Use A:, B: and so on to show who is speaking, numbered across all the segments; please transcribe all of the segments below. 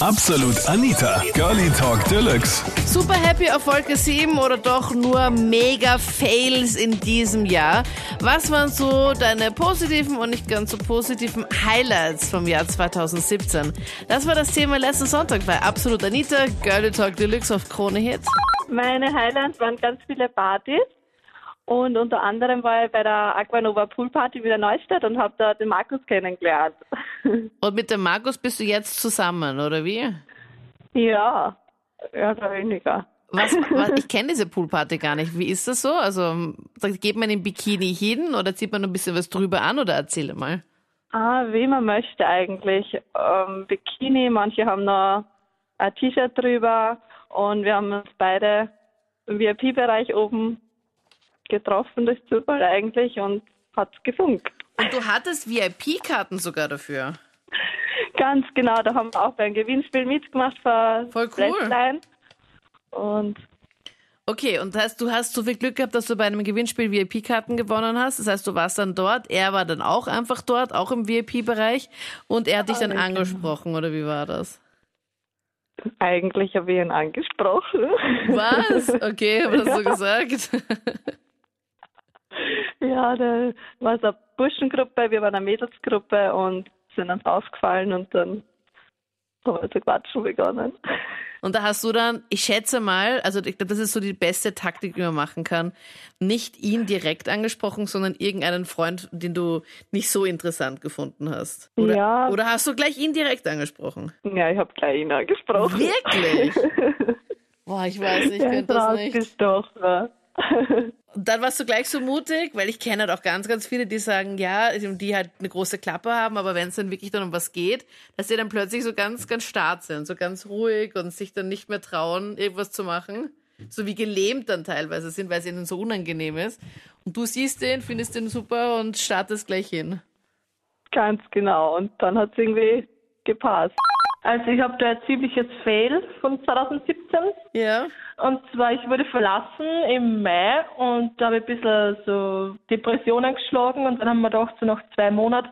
A: Absolut Anita, Girlie Talk Deluxe.
B: Super happy auf Wolke 7 oder doch nur mega Fails in diesem Jahr? Was waren so deine positiven und nicht ganz so positiven Highlights vom Jahr 2017? Das war das Thema letzten Sonntag bei Absolut Anita, Girlie Talk Deluxe auf Krone Hits.
C: Meine Highlights waren ganz viele Partys. Und unter anderem war ich bei der Aquanova Pool Party wieder Neustadt und habe da den Markus kennengelernt.
B: Und mit dem Markus bist du jetzt zusammen, oder wie?
C: Ja, ja, oder weniger.
B: Was, was, ich kenne diese Poolparty gar nicht. Wie ist das so? Also geht man im Bikini hin oder zieht man ein bisschen was drüber an oder erzähle mal?
C: Ah, wie man möchte eigentlich. Ähm, Bikini, manche haben noch ein T-Shirt drüber und wir haben uns beide im VIP-Bereich oben getroffen durch Zufall eigentlich und hat gefunkt.
B: Und du hattest VIP-Karten sogar dafür?
C: Ganz genau, da haben wir auch beim Gewinnspiel mitgemacht für
B: Voll cool.
C: Flatline. Und
B: Okay, und das heißt, du hast so viel Glück gehabt, dass du bei einem Gewinnspiel VIP-Karten gewonnen hast. Das heißt, du warst dann dort, er war dann auch einfach dort, auch im VIP-Bereich und er hat dich dann angesprochen, oder wie war das?
C: eigentlich habe ich ihn angesprochen.
B: Was? Okay, haben wir das so gesagt?
C: Ja, da war so eine Burschengruppe, wir waren eine Mädelsgruppe und sind uns aufgefallen und dann haben wir zu quatschen begonnen.
B: Und da hast du dann, ich schätze mal, also ich glaube, das ist so die beste Taktik, die man machen kann, nicht ihn direkt angesprochen, sondern irgendeinen Freund, den du nicht so interessant gefunden hast. Oder,
C: Ja.
B: oder hast du gleich ihn direkt angesprochen?
C: Ja, ich habe gleich ihn angesprochen.
B: Wirklich? Boah, ich weiß nicht, ich könnte
C: ist
B: das nicht. Und dann warst du gleich so mutig, weil ich kenne halt auch ganz, ganz viele, die sagen, ja, die halt eine große Klappe haben, aber wenn es dann wirklich dann um was geht, dass die dann plötzlich so ganz, ganz stark sind, so ganz ruhig und sich dann nicht mehr trauen, irgendwas zu machen. So wie gelähmt dann teilweise sind, weil es ihnen so unangenehm ist. Und du siehst den, findest den super und startest gleich hin.
C: Ganz genau. Und dann hat es irgendwie gepasst. Also ich habe da ein ziemliches Fail von 2017.
B: Ja.
C: Und zwar, ich wurde verlassen im Mai und da habe ich ein bisschen so Depressionen geschlagen und dann haben wir gedacht, so nach zwei Monaten,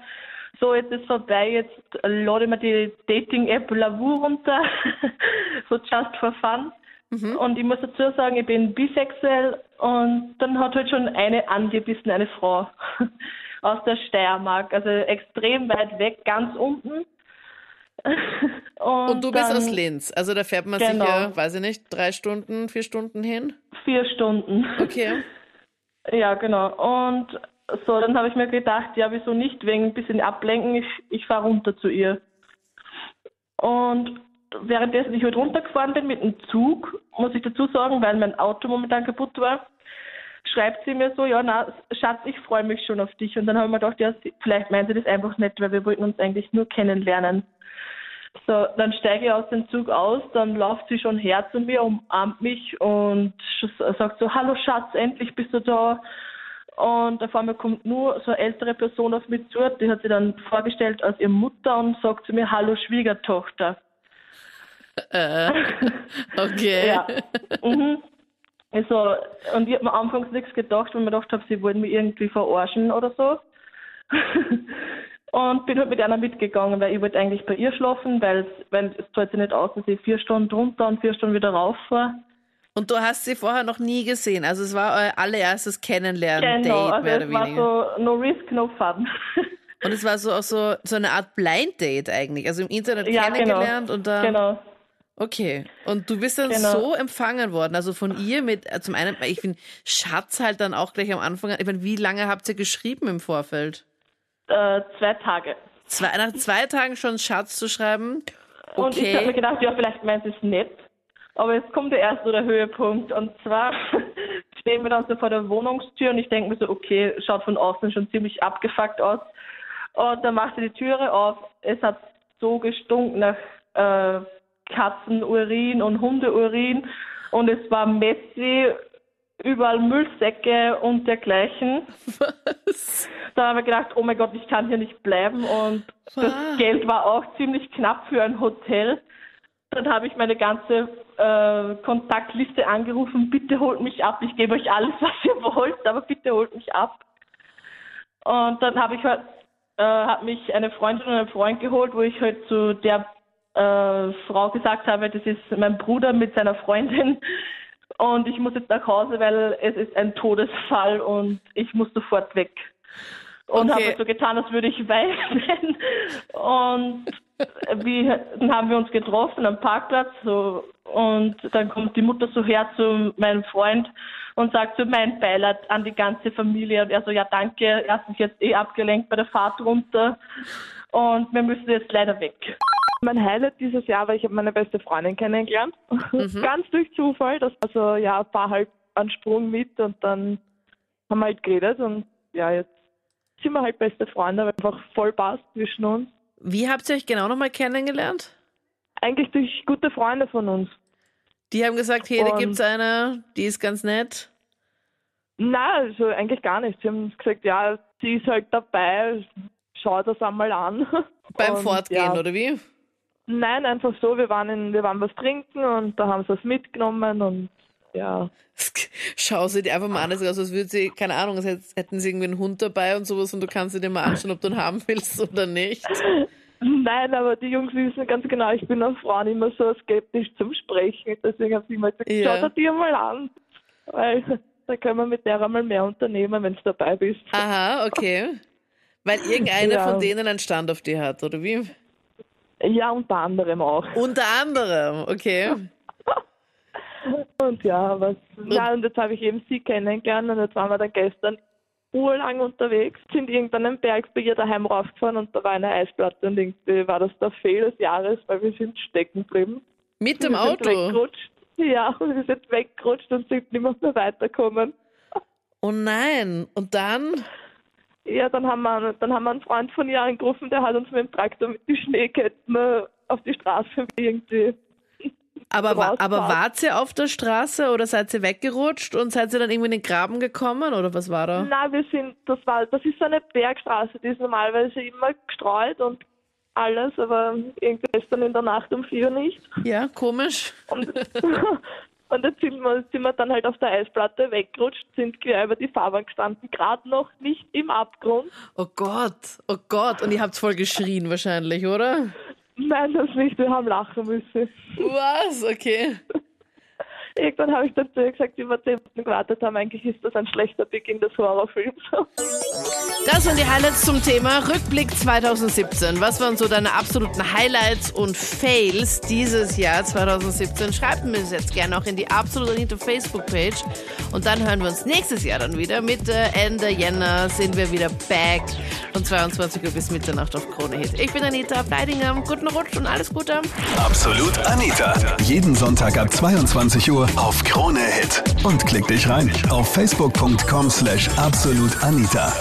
C: so jetzt ist vorbei, jetzt lade ich mir die Dating-App Lavu runter, so just for fun. Und ich muss dazu sagen, ich bin bisexuell und dann hat halt schon eine angebissen, eine Frau aus der Steiermark, also extrem weit weg, ganz unten. Und,
B: Und du bist
C: dann
B: aus Linz. Also da fährt man
C: Genau.
B: sicher, weiß ich nicht, drei Stunden, vier Stunden hin.
C: Vier Stunden.
B: Okay.
C: Ja, genau. Und so, dann habe ich mir gedacht, ja, wieso nicht, wegen ein bisschen ablenken, ich, ich fahre runter zu ihr. Und währenddessen ich halt runtergefahren bin mit dem Zug, muss ich dazu sagen, weil mein Auto momentan kaputt war, schreibt sie mir so, ja, na, Schatz, ich freue mich schon auf dich. Und dann habe ich mir gedacht, ja, vielleicht meint sie das einfach nicht, weil wir wollten uns eigentlich nur kennenlernen. So, dann steige ich aus dem Zug aus, dann läuft sie schon her zu mir, umarmt mich und sagt so, hallo Schatz, endlich bist du da. Und auf einmal kommt nur so eine ältere Person auf mich zu, die hat sie dann vorgestellt als ihre Mutter und sagt zu mir, hallo Schwiegertochter.
B: Äh, okay.
C: Ja. mhm. Also, und ich habe mir anfangs nichts gedacht, weil ich mir gedacht habe, sie wollen mich irgendwie verarschen oder so. und bin halt mit einer mitgegangen, weil ich wollte eigentlich bei ihr schlafen, weil, es zahlt sich nicht aus, dass ich vier Stunden runter und vier Stunden wieder rauf fahre.
B: Und du hast sie vorher noch nie gesehen. Also es war euer allererstes Kennenlernen-Date,
C: Genau, also
B: mehr oder
C: es war
B: weniger.
C: so no risk, no fun.
B: Und es war so auch so, so eine Art Blind-Date eigentlich. Also im Internet
C: ja,
B: kennengelernt
C: genau.
B: und dann.
C: Genau.
B: Okay. Und du bist dann
C: Genau.
B: so empfangen worden. Also von ihr mit, äh, zum einen, ich finde, Schatz halt dann auch gleich am Anfang. Ich meine, wie lange habt ihr geschrieben im Vorfeld?
C: Äh, zwei Tage.
B: Zwei, nach zwei Tagen schon Schatz zu schreiben?
C: Und ich habe mir
B: Okay.
C: gedacht, ja, vielleicht meint es nett. Aber jetzt kommt ja erst so der Höhepunkt. Und zwar stehen wir dann so vor der Wohnungstür und ich denke mir so, okay, schaut von außen schon ziemlich abgefuckt aus. Und dann macht sie die Türe auf. Es hat so gestunken nach äh, Katzenurin und Hundeurin. Und es war messy, überall Müllsäcke und dergleichen.
B: Was?
C: Da habe ich gedacht, oh mein Gott, ich kann hier nicht bleiben. Und das
B: Ah.
C: Geld war auch ziemlich knapp für ein Hotel. Dann habe ich meine ganze äh, Kontaktliste angerufen, bitte holt mich ab, ich gebe euch alles, was ihr wollt, aber bitte holt mich ab. Und dann habe ich halt, äh, hat mich eine Freundin und ein Freund geholt, wo ich halt zu der äh, Frau gesagt habe, das ist mein Bruder mit seiner Freundin und ich muss jetzt nach Hause, weil es ist ein Todesfall und ich muss sofort weg. Und
B: Okay.
C: habe so getan, als würde ich weinen. Und wie, dann haben wir uns getroffen am Parkplatz so, und dann kommt die Mutter so her zu meinem Freund und sagt so mein Beileid an die ganze Familie. Und er so, ja danke, er hat sich jetzt eh abgelenkt bei der Fahrt runter und wir müssen jetzt leider weg.
D: Mein Highlight dieses Jahr war, ich habe meine beste Freundin kennengelernt. Ganz durch Zufall. Das war so, ja, war halt ein Sprung mit und dann haben wir halt geredet und ja, jetzt sind wir halt beste Freunde, weil einfach voll passt zwischen uns.
B: Wie habt ihr euch genau nochmal kennengelernt?
D: Eigentlich durch gute Freunde von uns.
B: Die haben gesagt, hey, da
D: Und-
B: gibt's eine, die ist ganz nett.
D: Na, also eigentlich gar nicht. Sie haben gesagt, ja, sie ist halt dabei, schau das einmal an.
B: Beim
D: Und,
B: Fortgehen,
D: ja,
B: oder wie?
D: Nein, einfach so, wir waren in, wir waren was trinken und da haben sie was mitgenommen und ja.
B: Schau sie dir einfach mal an, es aus, als würde sie, keine Ahnung, als hätt- hätten sie irgendwie einen Hund dabei und sowas und du kannst sie dir mal anschauen, ob du ihn haben willst oder nicht.
D: Nein, aber die Jungs wissen ganz genau, ich bin auf Frauen immer so skeptisch zum Sprechen. Deswegen habe ich immer gesagt,
B: Ja.
D: schau dir die mal an. Weil da können wir mit der einmal mehr unternehmen, wenn du dabei bist.
B: Aha, okay. Weil irgendeiner
D: Ja.
B: von denen einen Stand auf dir hat, oder wie?
D: Ja, unter anderem auch.
B: Unter anderem, okay.
D: Und ja, was, ja, und jetzt habe ich eben sie kennengelernt und jetzt waren wir dann gestern urlang unterwegs, sind irgendeinen Berg bei ihr daheim raufgefahren und da war eine Eisplatte und irgendwie war das der Fehl des Jahres, weil wir sind stecken geblieben.
B: Mit dem Auto.
D: Ja, und wir sind weggerutscht und sind nicht mehr, mehr weitergekommen.
B: Oh nein. Und dann?
D: Ja, dann haben, wir, dann haben wir einen Freund von ihr angerufen, der hat uns mit dem Traktor mit den Schneeketten äh, auf die Straße irgendwie.
B: Aber, wa- aber wart ihr auf der Straße oder seid ihr weggerutscht und seid ihr dann irgendwie in den Graben gekommen oder was war da?
D: Na, wir sind, das war, das ist so eine Bergstraße, die ist normalerweise immer gestreut und alles, aber irgendwie gestern in der Nacht um vier nicht.
B: Ja, komisch.
D: Und, und jetzt sind wir, sind wir dann halt auf der Eisplatte weggerutscht, sind quer über die Fahrbahn gestanden, gerade noch nicht im Abgrund.
B: Oh Gott, oh Gott. Und ihr habt voll geschrien wahrscheinlich, oder?
D: Nein, das nicht, wir haben lachen müssen.
B: Was? Okay.
D: Irgendwann habe ich dann zu ihr gesagt, wie wir zehn Minuten gewartet haben, eigentlich ist das ein schlechter Beginn des Horrorfilms.
B: Das waren die Highlights zum Thema Rückblick 2017. Was waren so deine absoluten Highlights und Fails dieses Jahr 2017? Schreibt mir das jetzt gerne auch in die absolut Anita Facebook-Page. Und dann hören wir uns nächstes Jahr dann wieder. Mitte, Ende Jänner sind wir wieder back von 22 Uhr bis Mitternacht auf Krone Hit. Ich bin Anita Bleidinger. Guten Rutsch und alles Gute.
A: Absolut Anita. Jeden Sonntag ab 22 Uhr auf Krone Hit. Und klick dich rein auf facebook.com slash absolutanita.